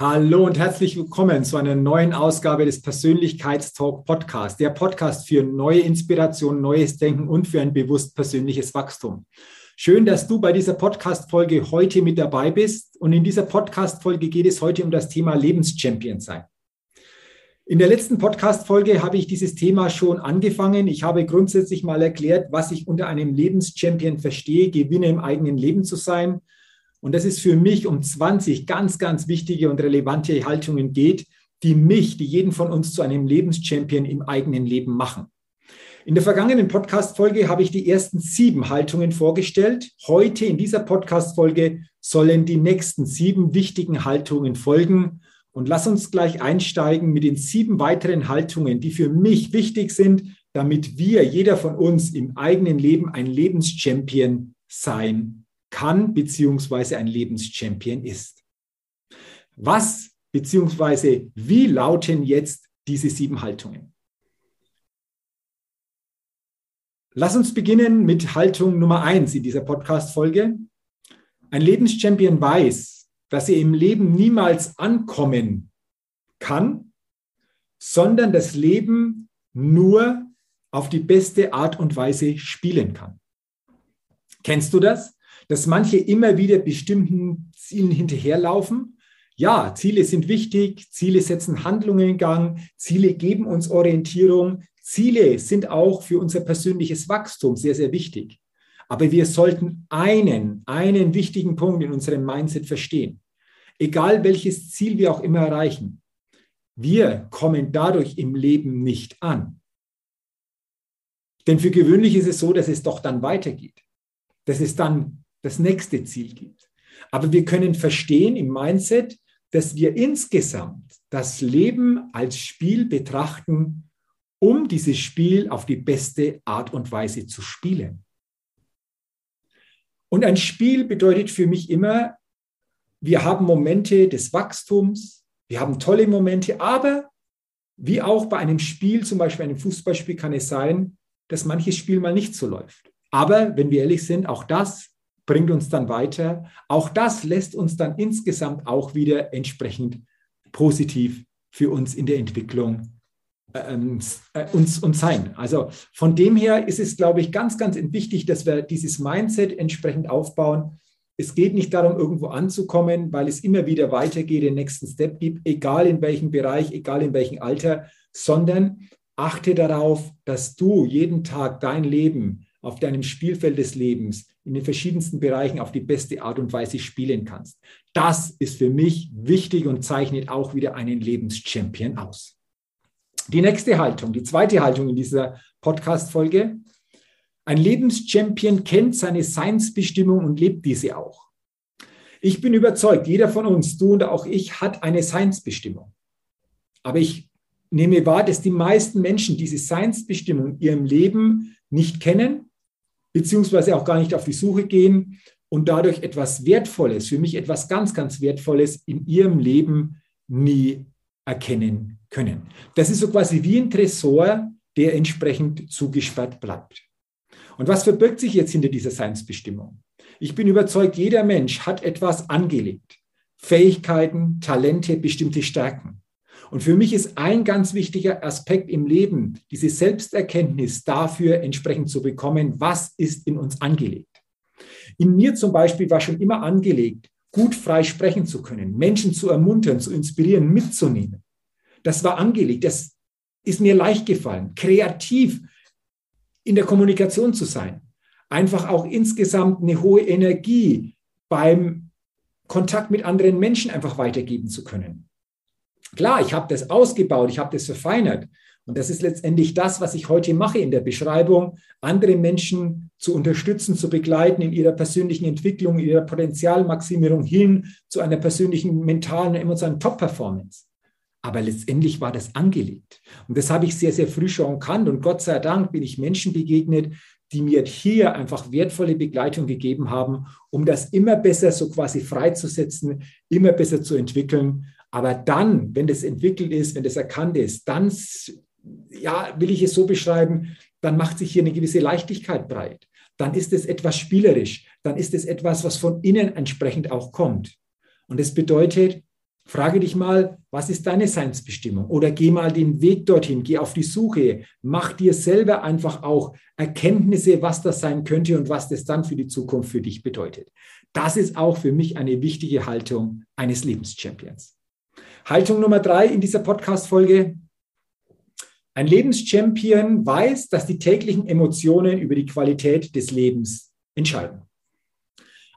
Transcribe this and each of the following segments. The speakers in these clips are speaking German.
Hallo und herzlich willkommen zu einer neuen Ausgabe des Persönlichkeitstalk Podcast, der Podcast für neue Inspiration, neues Denken und für ein bewusst persönliches Wachstum. Schön, dass du bei dieser Podcast-Folge heute mit dabei bist. Und in dieser Podcast-Folge geht es heute um das Thema Lebenschampion sein. In der letzten Podcast-Folge habe ich dieses Thema schon angefangen. Ich habe grundsätzlich mal erklärt, was ich unter einem Lebenschampion verstehe, Gewinne im eigenen Leben zu sein und das ist für mich um 20 ganz, ganz wichtige und relevante Haltungen geht, die mich, die jeden von uns zu einem Lebenschampion im eigenen Leben machen. In der vergangenen Podcast-Folge habe ich die ersten sieben Haltungen vorgestellt. Heute in dieser Podcast-Folge sollen die nächsten sieben wichtigen Haltungen folgen. Und lass uns gleich einsteigen mit den sieben weiteren Haltungen, die für mich wichtig sind, damit wir, jeder von uns im eigenen Leben ein Lebenschampion sein kann beziehungsweise ein Lebenschampion ist. Was beziehungsweise wie lauten jetzt diese sieben Haltungen? Lass uns beginnen mit Haltung Nummer eins in dieser Podcast-Folge. Ein Lebenschampion weiß, dass er im Leben niemals ankommen kann, sondern das Leben nur auf die beste Art und Weise spielen kann. Kennst du das? Dass manche immer wieder bestimmten Zielen hinterherlaufen. Ja, Ziele sind wichtig, Ziele setzen Handlungen in Gang, Ziele geben uns Orientierung, Ziele sind auch für unser persönliches Wachstum sehr, sehr wichtig. Aber wir sollten einen, einen wichtigen Punkt in unserem Mindset verstehen. Egal welches Ziel wir auch immer erreichen, wir kommen dadurch im Leben nicht an. Denn für gewöhnlich ist es so, dass es doch dann weitergeht. Dass es dann das nächste Ziel gibt. Aber wir können verstehen im Mindset, dass wir insgesamt das Leben als Spiel betrachten, um dieses Spiel auf die beste Art und Weise zu spielen. Und ein Spiel bedeutet für mich immer, wir haben Momente des Wachstums, wir haben tolle Momente, aber wie auch bei einem Spiel, zum Beispiel einem Fußballspiel, kann es sein, dass manches Spiel mal nicht so läuft. Aber wenn wir ehrlich sind, auch das bringt uns dann weiter. Auch das lässt uns dann insgesamt auch wieder entsprechend positiv für uns in der Entwicklung ähm, äh, uns, uns sein. Also von dem her ist es, glaube ich, ganz, ganz wichtig, dass wir dieses Mindset entsprechend aufbauen. Es geht nicht darum, irgendwo anzukommen, weil es immer wieder weitergeht, den nächsten Step gibt, egal in welchem Bereich, egal in welchem Alter, sondern achte darauf, dass du jeden Tag dein Leben auf deinem Spielfeld des Lebens in den verschiedensten Bereichen auf die beste Art und Weise spielen kannst. Das ist für mich wichtig und zeichnet auch wieder einen Lebenschampion aus. Die nächste Haltung, die zweite Haltung in dieser Podcast-Folge. Ein Lebenschampion kennt seine Seinsbestimmung und lebt diese auch. Ich bin überzeugt, jeder von uns, du und auch ich, hat eine Seinsbestimmung. Aber ich nehme wahr, dass die meisten Menschen diese Seinsbestimmung in ihrem Leben nicht kennen beziehungsweise auch gar nicht auf die Suche gehen und dadurch etwas Wertvolles, für mich etwas ganz, ganz Wertvolles in ihrem Leben nie erkennen können. Das ist so quasi wie ein Tresor, der entsprechend zugesperrt bleibt. Und was verbirgt sich jetzt hinter dieser Seinsbestimmung? Ich bin überzeugt, jeder Mensch hat etwas angelegt. Fähigkeiten, Talente, bestimmte Stärken. Und für mich ist ein ganz wichtiger Aspekt im Leben, diese Selbsterkenntnis dafür entsprechend zu bekommen, was ist in uns angelegt. In mir zum Beispiel war schon immer angelegt, gut frei sprechen zu können, Menschen zu ermuntern, zu inspirieren, mitzunehmen. Das war angelegt. Das ist mir leicht gefallen. Kreativ in der Kommunikation zu sein. Einfach auch insgesamt eine hohe Energie beim Kontakt mit anderen Menschen einfach weitergeben zu können. Klar, ich habe das ausgebaut, ich habe das verfeinert. Und das ist letztendlich das, was ich heute mache in der Beschreibung, andere Menschen zu unterstützen, zu begleiten in ihrer persönlichen Entwicklung, ihrer Potenzialmaximierung hin zu einer persönlichen mentalen, emotionalen Top-Performance. Aber letztendlich war das angelegt. Und das habe ich sehr, sehr früh schon erkannt. Und Gott sei Dank bin ich Menschen begegnet, die mir hier einfach wertvolle Begleitung gegeben haben, um das immer besser so quasi freizusetzen, immer besser zu entwickeln. Aber dann, wenn das entwickelt ist, wenn das erkannt ist, dann, ja, will ich es so beschreiben, dann macht sich hier eine gewisse Leichtigkeit breit. Dann ist es etwas spielerisch. Dann ist es etwas, was von innen entsprechend auch kommt. Und das bedeutet, Frage dich mal, was ist deine Seinsbestimmung? Oder geh mal den Weg dorthin, geh auf die Suche, mach dir selber einfach auch Erkenntnisse, was das sein könnte und was das dann für die Zukunft für dich bedeutet. Das ist auch für mich eine wichtige Haltung eines Lebenschampions. Haltung Nummer drei in dieser Podcast-Folge. Ein Lebenschampion weiß, dass die täglichen Emotionen über die Qualität des Lebens entscheiden.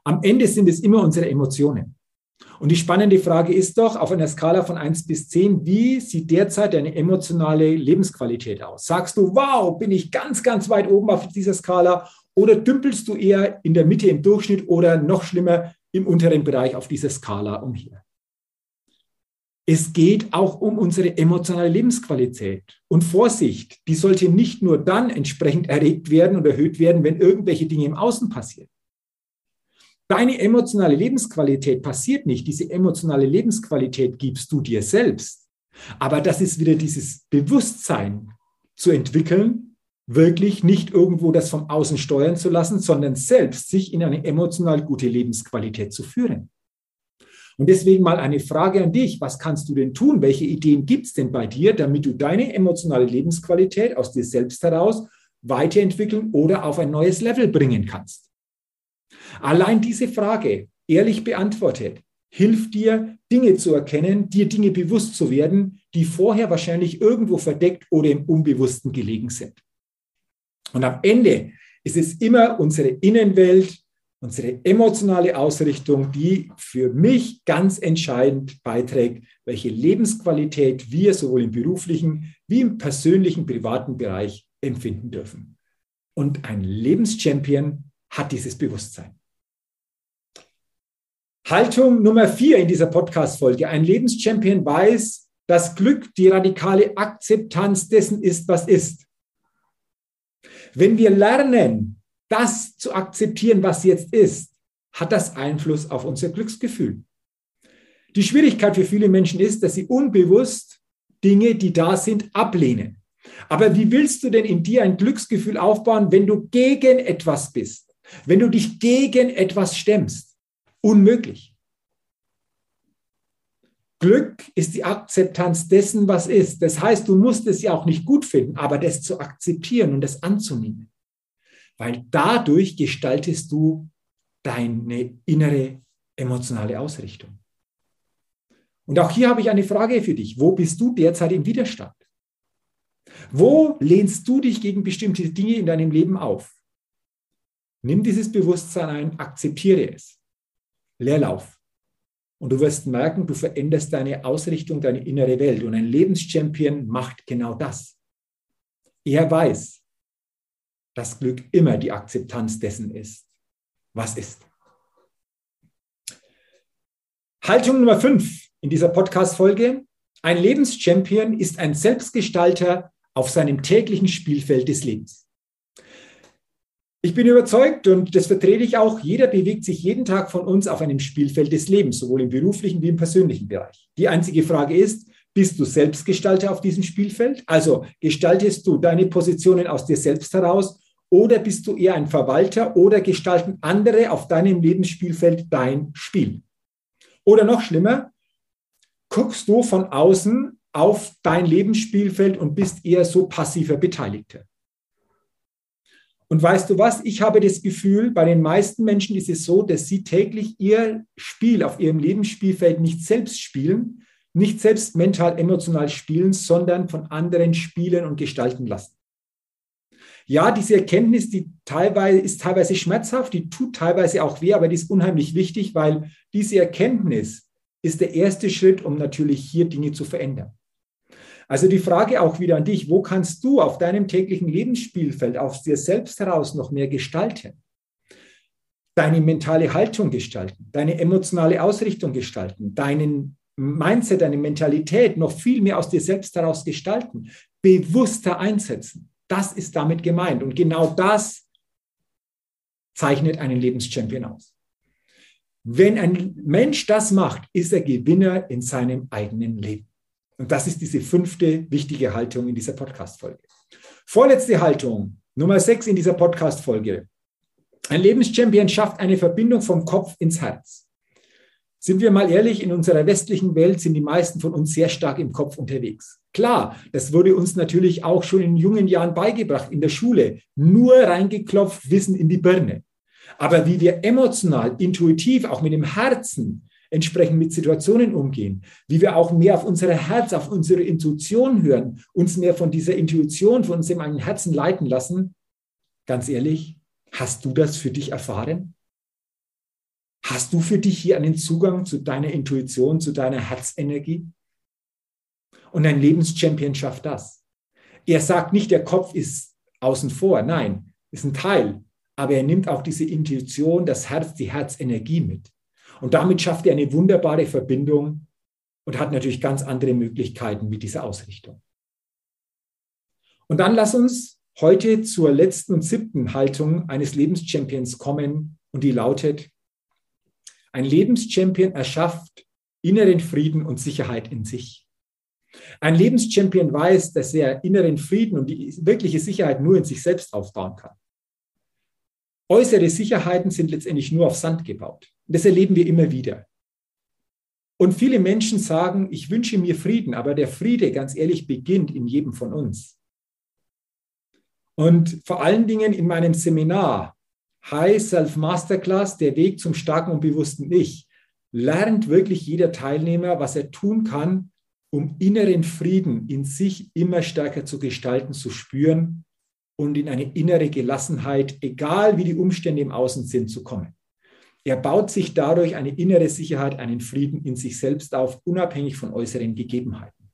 Am Ende sind es immer unsere Emotionen. Und die spannende Frage ist doch, auf einer Skala von 1 bis 10, wie sieht derzeit deine emotionale Lebensqualität aus? Sagst du, wow, bin ich ganz, ganz weit oben auf dieser Skala? Oder dümpelst du eher in der Mitte im Durchschnitt oder noch schlimmer im unteren Bereich auf dieser Skala umher? Es geht auch um unsere emotionale Lebensqualität. Und Vorsicht, die sollte nicht nur dann entsprechend erregt werden und erhöht werden, wenn irgendwelche Dinge im Außen passieren. Deine emotionale Lebensqualität passiert nicht. Diese emotionale Lebensqualität gibst du dir selbst. Aber das ist wieder dieses Bewusstsein zu entwickeln, wirklich nicht irgendwo das vom Außen steuern zu lassen, sondern selbst sich in eine emotional gute Lebensqualität zu führen. Und deswegen mal eine Frage an dich. Was kannst du denn tun? Welche Ideen gibt es denn bei dir, damit du deine emotionale Lebensqualität aus dir selbst heraus weiterentwickeln oder auf ein neues Level bringen kannst? Allein diese Frage, ehrlich beantwortet, hilft dir, Dinge zu erkennen, dir Dinge bewusst zu werden, die vorher wahrscheinlich irgendwo verdeckt oder im Unbewussten gelegen sind. Und am Ende ist es immer unsere Innenwelt, unsere emotionale Ausrichtung, die für mich ganz entscheidend beiträgt, welche Lebensqualität wir sowohl im beruflichen wie im persönlichen, privaten Bereich empfinden dürfen. Und ein Lebenschampion hat dieses Bewusstsein. Haltung Nummer vier in dieser Podcast-Folge. Ein Lebenschampion weiß, dass Glück die radikale Akzeptanz dessen ist, was ist. Wenn wir lernen, das zu akzeptieren, was jetzt ist, hat das Einfluss auf unser Glücksgefühl. Die Schwierigkeit für viele Menschen ist, dass sie unbewusst Dinge, die da sind, ablehnen. Aber wie willst du denn in dir ein Glücksgefühl aufbauen, wenn du gegen etwas bist? Wenn du dich gegen etwas stemmst? Unmöglich. Glück ist die Akzeptanz dessen, was ist. Das heißt, du musst es ja auch nicht gut finden, aber das zu akzeptieren und das anzunehmen. Weil dadurch gestaltest du deine innere emotionale Ausrichtung. Und auch hier habe ich eine Frage für dich. Wo bist du derzeit im Widerstand? Wo lehnst du dich gegen bestimmte Dinge in deinem Leben auf? Nimm dieses Bewusstsein ein, akzeptiere es. Leerlauf. Und du wirst merken, du veränderst deine Ausrichtung, deine innere Welt. Und ein Lebenschampion macht genau das. Er weiß, dass Glück immer die Akzeptanz dessen ist, was ist. Haltung Nummer fünf in dieser Podcast-Folge. Ein Lebenschampion ist ein Selbstgestalter auf seinem täglichen Spielfeld des Lebens. Ich bin überzeugt und das vertrete ich auch, jeder bewegt sich jeden Tag von uns auf einem Spielfeld des Lebens, sowohl im beruflichen wie im persönlichen Bereich. Die einzige Frage ist, bist du Selbstgestalter auf diesem Spielfeld? Also gestaltest du deine Positionen aus dir selbst heraus oder bist du eher ein Verwalter oder gestalten andere auf deinem Lebensspielfeld dein Spiel? Oder noch schlimmer, guckst du von außen auf dein Lebensspielfeld und bist eher so passiver Beteiligter? Und weißt du was? Ich habe das Gefühl, bei den meisten Menschen ist es so, dass sie täglich ihr Spiel auf ihrem Lebensspielfeld nicht selbst spielen, nicht selbst mental, emotional spielen, sondern von anderen spielen und gestalten lassen. Ja, diese Erkenntnis, die teilweise ist teilweise schmerzhaft, die tut teilweise auch weh, aber die ist unheimlich wichtig, weil diese Erkenntnis ist der erste Schritt, um natürlich hier Dinge zu verändern. Also die Frage auch wieder an dich, wo kannst du auf deinem täglichen Lebensspielfeld aus dir selbst heraus noch mehr gestalten? Deine mentale Haltung gestalten, deine emotionale Ausrichtung gestalten, deinen Mindset, deine Mentalität noch viel mehr aus dir selbst heraus gestalten, bewusster einsetzen. Das ist damit gemeint. Und genau das zeichnet einen Lebenschampion aus. Wenn ein Mensch das macht, ist er Gewinner in seinem eigenen Leben. Und das ist diese fünfte wichtige Haltung in dieser Podcast-Folge. Vorletzte Haltung, Nummer sechs in dieser Podcast-Folge. Ein Lebenschampion schafft eine Verbindung vom Kopf ins Herz. Sind wir mal ehrlich, in unserer westlichen Welt sind die meisten von uns sehr stark im Kopf unterwegs. Klar, das wurde uns natürlich auch schon in jungen Jahren beigebracht in der Schule. Nur reingeklopft, Wissen in die Birne. Aber wie wir emotional, intuitiv, auch mit dem Herzen entsprechend mit Situationen umgehen, wie wir auch mehr auf unser Herz, auf unsere Intuition hören, uns mehr von dieser Intuition, von unserem eigenen Herzen leiten lassen. Ganz ehrlich, hast du das für dich erfahren? Hast du für dich hier einen Zugang zu deiner Intuition, zu deiner Herzenergie? Und ein Lebenschampion schafft das. Er sagt nicht, der Kopf ist außen vor. Nein, ist ein Teil. Aber er nimmt auch diese Intuition, das Herz, die Herzenergie mit. Und damit schafft er eine wunderbare Verbindung und hat natürlich ganz andere Möglichkeiten mit dieser Ausrichtung. Und dann lass uns heute zur letzten und siebten Haltung eines Lebenschampions kommen und die lautet, ein Lebenschampion erschafft inneren Frieden und Sicherheit in sich. Ein Lebenschampion weiß, dass er inneren Frieden und die wirkliche Sicherheit nur in sich selbst aufbauen kann. Äußere Sicherheiten sind letztendlich nur auf Sand gebaut. Das erleben wir immer wieder. Und viele Menschen sagen, ich wünsche mir Frieden, aber der Friede, ganz ehrlich, beginnt in jedem von uns. Und vor allen Dingen in meinem Seminar High Self Masterclass, der Weg zum starken und bewussten Ich, lernt wirklich jeder Teilnehmer, was er tun kann, um inneren Frieden in sich immer stärker zu gestalten, zu spüren und in eine innere Gelassenheit, egal wie die Umstände im Außen sind, zu kommen. Er baut sich dadurch eine innere Sicherheit, einen Frieden in sich selbst auf, unabhängig von äußeren Gegebenheiten.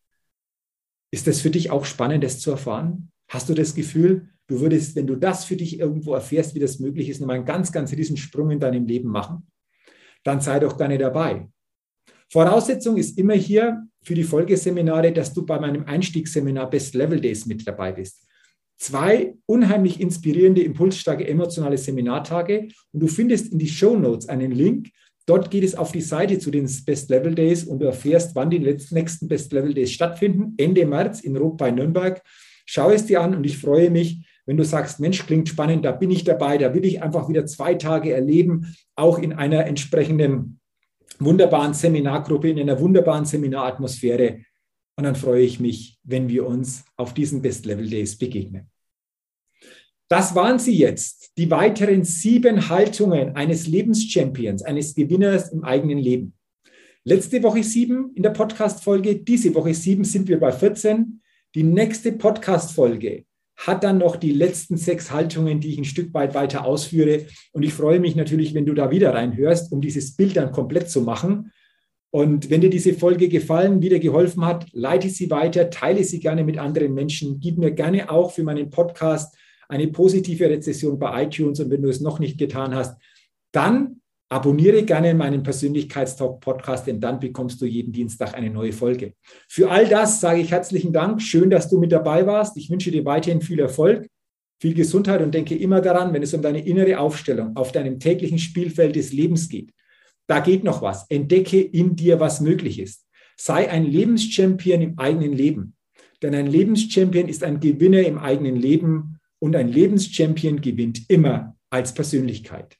Ist das für dich auch spannend, das zu erfahren? Hast du das Gefühl, du würdest, wenn du das für dich irgendwo erfährst, wie das möglich ist, nochmal einen ganz, ganz riesen Sprung in deinem Leben machen? Dann sei doch gerne dabei. Voraussetzung ist immer hier für die Folgeseminare, dass du bei meinem Einstiegsseminar Best Level Days mit dabei bist zwei unheimlich inspirierende, impulsstarke, emotionale Seminartage und du findest in die Show Notes einen Link. Dort geht es auf die Seite zu den Best Level Days und du erfährst, wann die nächsten Best Level Days stattfinden. Ende März in Rot bei Nürnberg. Schau es dir an und ich freue mich, wenn du sagst, Mensch, klingt spannend, da bin ich dabei, da will ich einfach wieder zwei Tage erleben, auch in einer entsprechenden wunderbaren Seminargruppe, in einer wunderbaren Seminaratmosphäre. Und dann freue ich mich, wenn wir uns auf diesen Best Level Days begegnen. Das waren sie jetzt, die weiteren sieben Haltungen eines Lebenschampions, eines Gewinners im eigenen Leben. Letzte Woche sieben in der Podcast-Folge, diese Woche sieben sind wir bei 14. Die nächste Podcast-Folge hat dann noch die letzten sechs Haltungen, die ich ein Stück weit weiter ausführe. Und ich freue mich natürlich, wenn du da wieder reinhörst, um dieses Bild dann komplett zu machen. Und wenn dir diese Folge gefallen, wieder geholfen hat, leite sie weiter, teile sie gerne mit anderen Menschen, gib mir gerne auch für meinen Podcast eine positive Rezession bei iTunes. Und wenn du es noch nicht getan hast, dann abonniere gerne meinen Persönlichkeitstalk-Podcast, denn dann bekommst du jeden Dienstag eine neue Folge. Für all das sage ich herzlichen Dank. Schön, dass du mit dabei warst. Ich wünsche dir weiterhin viel Erfolg, viel Gesundheit und denke immer daran, wenn es um deine innere Aufstellung auf deinem täglichen Spielfeld des Lebens geht, da geht noch was. Entdecke in dir, was möglich ist. Sei ein Lebenschampion im eigenen Leben. Denn ein Lebenschampion ist ein Gewinner im eigenen Leben und ein Lebenschampion gewinnt immer als Persönlichkeit.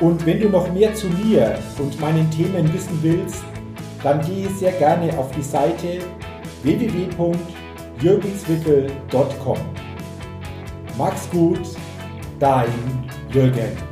und wenn du noch mehr zu mir und meinen Themen wissen willst, dann gehe sehr gerne auf die Seite www.jürgenswickel.com. Mach's gut, dein Jürgen.